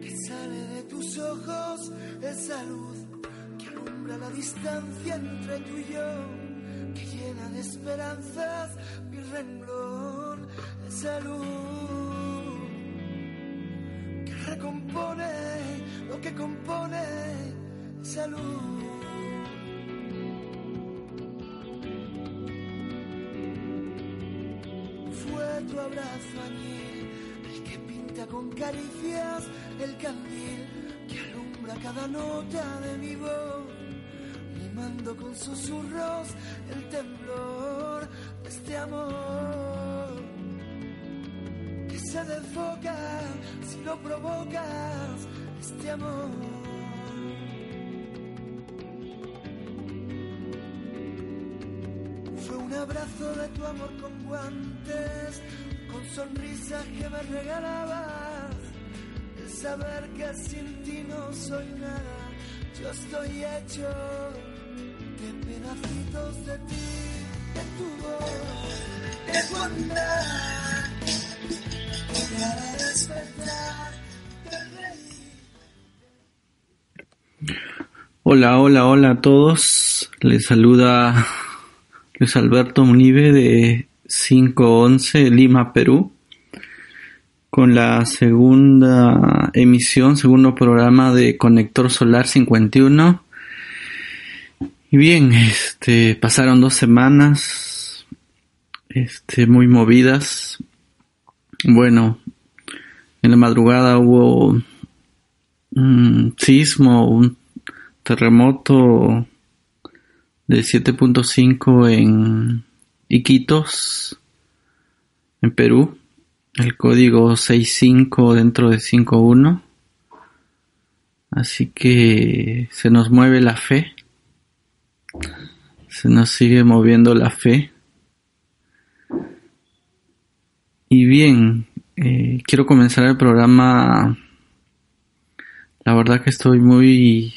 Que sale de tus ojos, esa luz que alumbra la distancia entre tú y yo, que llena de esperanzas mi renglón, esa luz que recompone lo que compone esa luz. Fue tu abrazo que con caricias el candil que alumbra cada nota de mi voz, mimando con susurros el temblor de este amor que se desfoca si lo provocas, este amor. Fue un abrazo de tu amor con guantes, con sonrisas que me regalabas. El saber que sin ti no soy nada, yo estoy hecho de pedacitos de ti, de tu voz, de tu andar. Despertar. Hola, hola, hola a todos. Les saluda Luis Alberto Munive de 511 Lima, Perú, con la segunda emisión, segundo programa de Conector Solar 51. Y bien, este, pasaron dos semanas, este, muy movidas. Bueno, en la madrugada hubo un sismo, un terremoto de 7.5 en Iquitos, en Perú, el código 65 dentro de 51. Así que se nos mueve la fe, se nos sigue moviendo la fe. Y bien, eh, quiero comenzar el programa. La verdad que estoy muy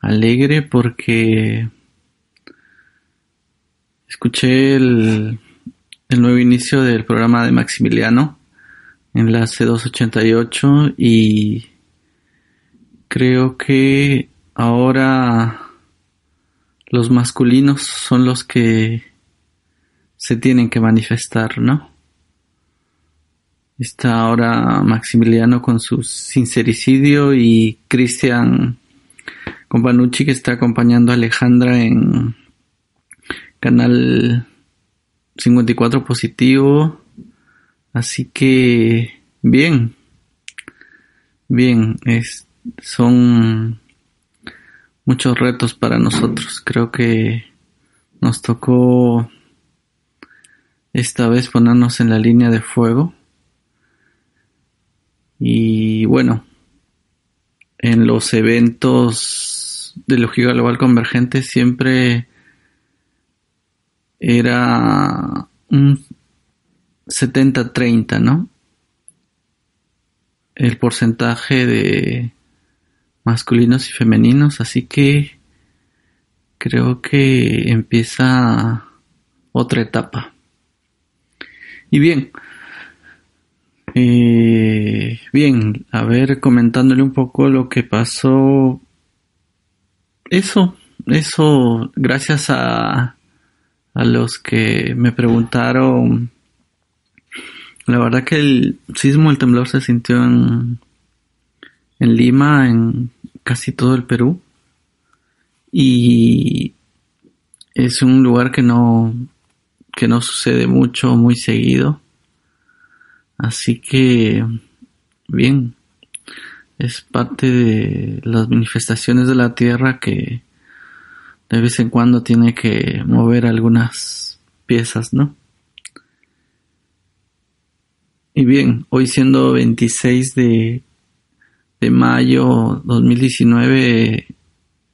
alegre porque escuché el, nuevo inicio del programa de Maximiliano en la C288 y creo que ahora los masculinos son los que se tienen que manifestar, ¿no? Está ahora Maximiliano con su sincericidio y Cristian Companucci que está acompañando a Alejandra en canal 54 positivo. Así que bien, bien, es, son muchos retos para nosotros. Creo que nos tocó esta vez ponernos en la línea de fuego. Y bueno, en los eventos de lógica global convergente siempre era un 70-30, ¿no? El porcentaje de masculinos y femeninos, así que creo que empieza otra etapa. Y bien, eh, bien, a ver, comentándole un poco lo que pasó. Eso, eso, gracias a, a los que me preguntaron. La verdad que el sismo, el temblor se sintió en, en Lima, en casi todo el Perú. Y es un lugar que no, que no sucede mucho, muy seguido. Así que, bien, es parte de las manifestaciones de la Tierra que de vez en cuando tiene que mover algunas piezas, ¿no? Y bien, hoy siendo 26 de, de mayo 2019,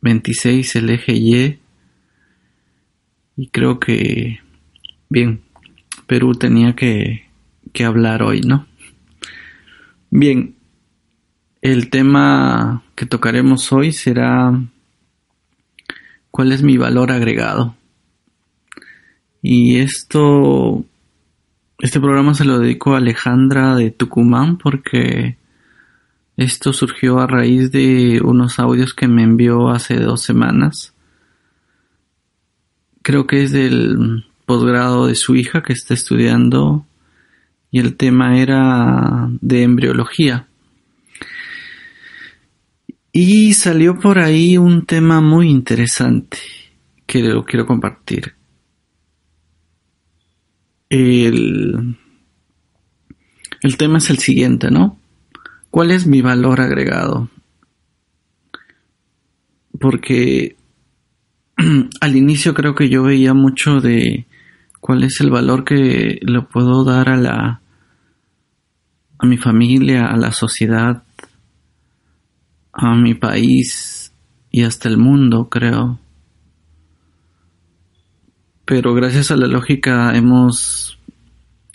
26 el eje Y, y creo que, bien, Perú tenía que, que hablar hoy, ¿no? Bien, el tema que tocaremos hoy será cuál es mi valor agregado. Y esto este programa se lo dedico a Alejandra de Tucumán porque esto surgió a raíz de unos audios que me envió hace dos semanas. Creo que es del posgrado de su hija que está estudiando y el tema era de embriología. Y salió por ahí un tema muy interesante que lo quiero compartir. El, el tema es el siguiente, ¿no? ¿Cuál es mi valor agregado? Porque al inicio creo que yo veía mucho de cuál es el valor que le puedo dar a la a mi familia, a la sociedad, a mi país y hasta el mundo, creo. Pero gracias a la lógica hemos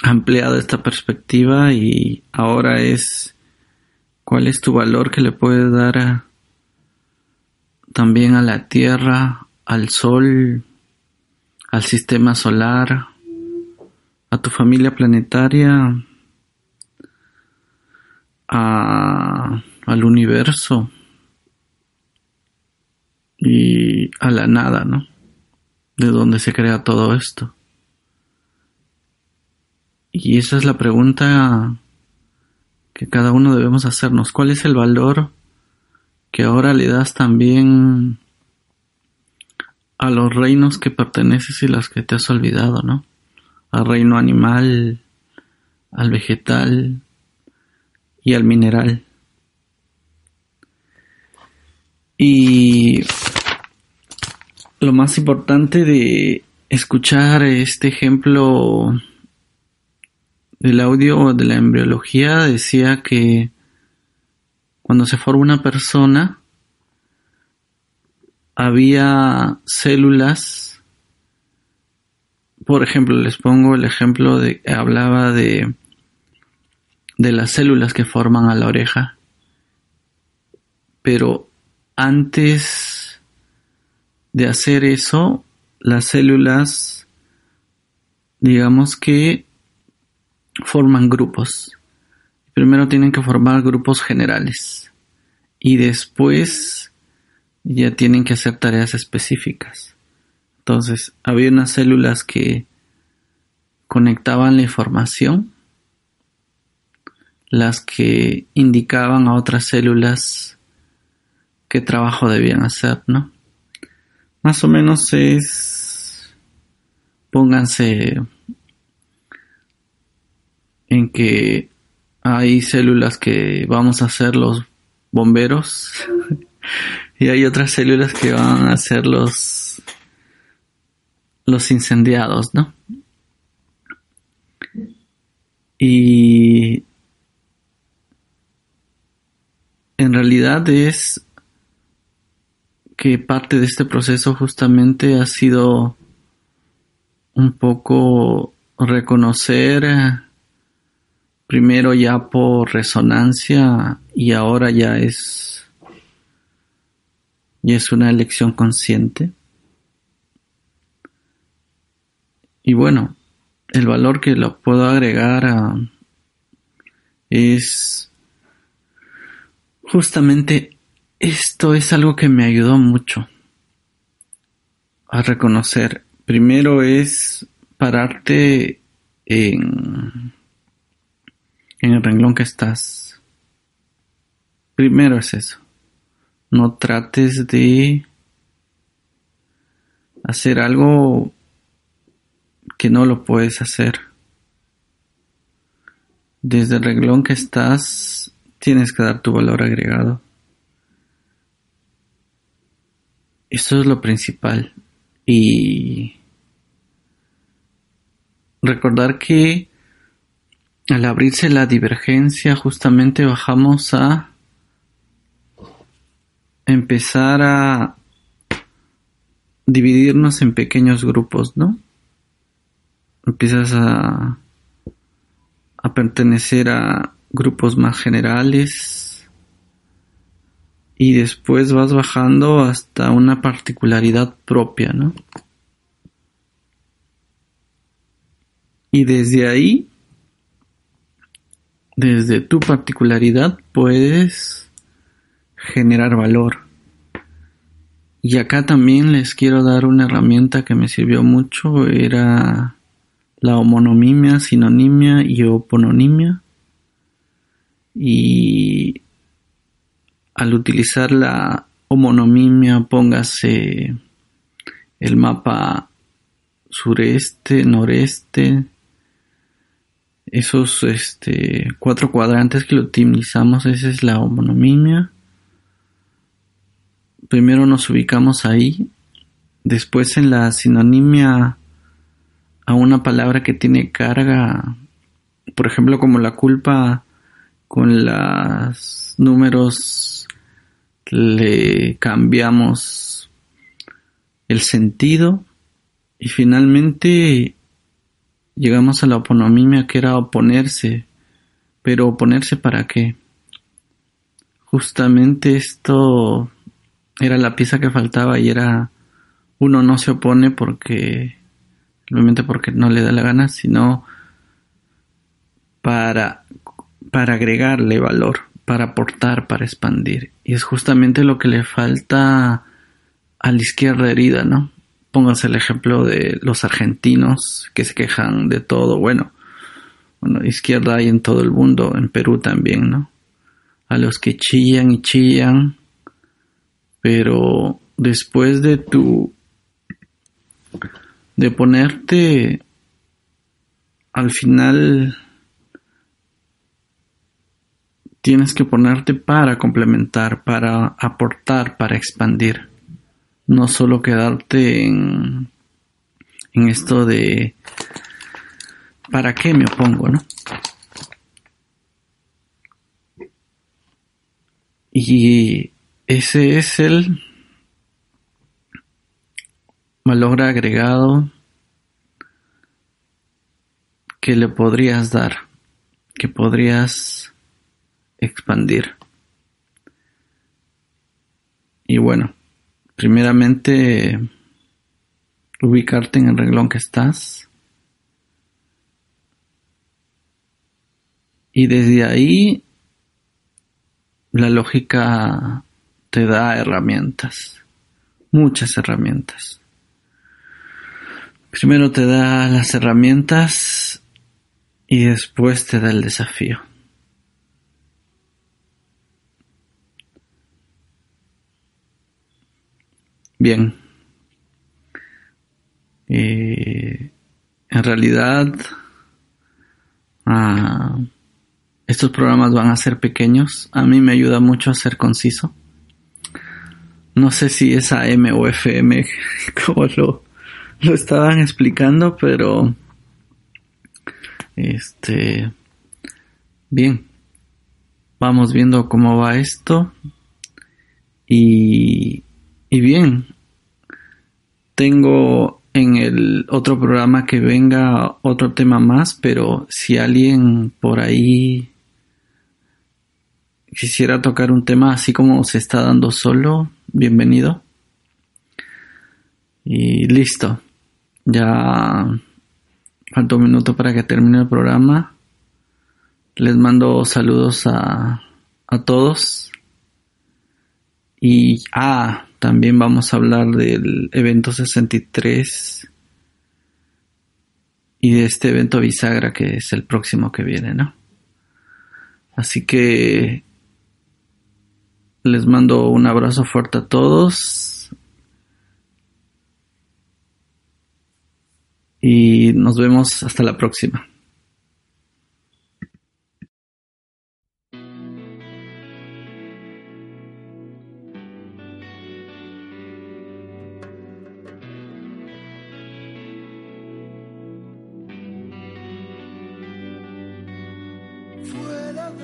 ampliado esta perspectiva y ahora es cuál es tu valor que le puedes dar también a la tierra, al sol, al sistema solar, a tu familia planetaria, a, al universo y a la nada, ¿no? De dónde se crea todo esto. Y esa es la pregunta que cada uno debemos hacernos. ¿Cuál es el valor que ahora le das también a los reinos que perteneces y los que te has olvidado, ¿no? Al reino animal, al vegetal y al mineral. Y lo más importante de escuchar este ejemplo del audio de la embriología decía que cuando se forma una persona, había células, por ejemplo, les pongo el ejemplo de, hablaba de, de las células que forman a la oreja, pero antes de hacer eso, las células, digamos que forman grupos. Primero tienen que formar grupos generales y después ya tienen que hacer tareas específicas. Entonces, había unas células que conectaban la información, las que indicaban a otras células qué trabajo debían hacer, ¿no? Más o menos es, pónganse en que hay células que vamos a ser los bomberos Y hay otras células que van a ser los, los incendiados, ¿no? Y en realidad es que parte de este proceso justamente ha sido un poco reconocer primero ya por resonancia y ahora ya es y es una elección consciente. Y bueno, el valor que lo puedo agregar a, es justamente esto es algo que me ayudó mucho a reconocer. Primero es pararte en, el renglón que estás. Primero es eso. No trates de hacer algo que no lo puedes hacer. Desde el reglón que estás, tienes que dar tu valor agregado. Eso es lo principal. Y recordar que al abrirse la divergencia justamente bajamos a empezar a dividirnos en pequeños grupos, ¿no? Empiezas a, a pertenecer a grupos más generales y después vas bajando hasta una particularidad propia, ¿no? Y desde ahí desde tu particularidad puedes generar valor. Y acá también les quiero dar una herramienta que me sirvió mucho, era la homonimia, sinonimia y opononimia. Y al utilizar la homonimia, póngase el mapa sureste, noreste, esos este, cuatro cuadrantes que lo utilizamos, esa es la homonimia. Primero nos ubicamos ahí, después en la sinonimia a una palabra que tiene carga, por ejemplo como la culpa con los números le cambiamos el sentido y finalmente llegamos a la oponimia que era oponerse, pero oponerse para qué? Justamente esto era la pieza que faltaba y era uno no se opone porque simplemente porque no le da la gana, sino para para agregarle valor, para aportar, para expandir. Y es justamente lo que le falta a la izquierda herida, ¿no? Pónganse el ejemplo de los argentinos que se quejan de todo. Bueno, bueno, izquierda hay en todo el mundo, en Perú también, ¿no? A los que chillan y chillan, pero después de tu de ponerte al final tienes que ponerte para complementar, para aportar, para expandir no solo quedarte en, en esto de ¿para qué me opongo, no? Y ese es el valor agregado que le podrías dar, que podrías expandir. Y bueno, primeramente ubicarte en el reglón que estás y desde ahí la lógica te da herramientas, muchas herramientas. Primero te da las herramientas y después te da el desafío. Bien. Eh, en realidad, ah, estos programas van a ser pequeños. A mí me ayuda mucho a ser conciso. No sé si es AM o FM, como lo, lo estaban explicando, pero este bien. Vamos viendo cómo va esto. Y y bien, tengo en el otro programa que venga otro tema más, pero si alguien por ahí quisiera tocar un tema así como se está dando solo, bienvenido. Y listo. Ya falta un minuto para que termine el programa. Les mando saludos a, a todos. Y, ah, también vamos a hablar del evento 63 y de este evento bisagra que es el próximo que viene, ¿no? Así que les mando un abrazo fuerte a todos y nos vemos hasta la próxima.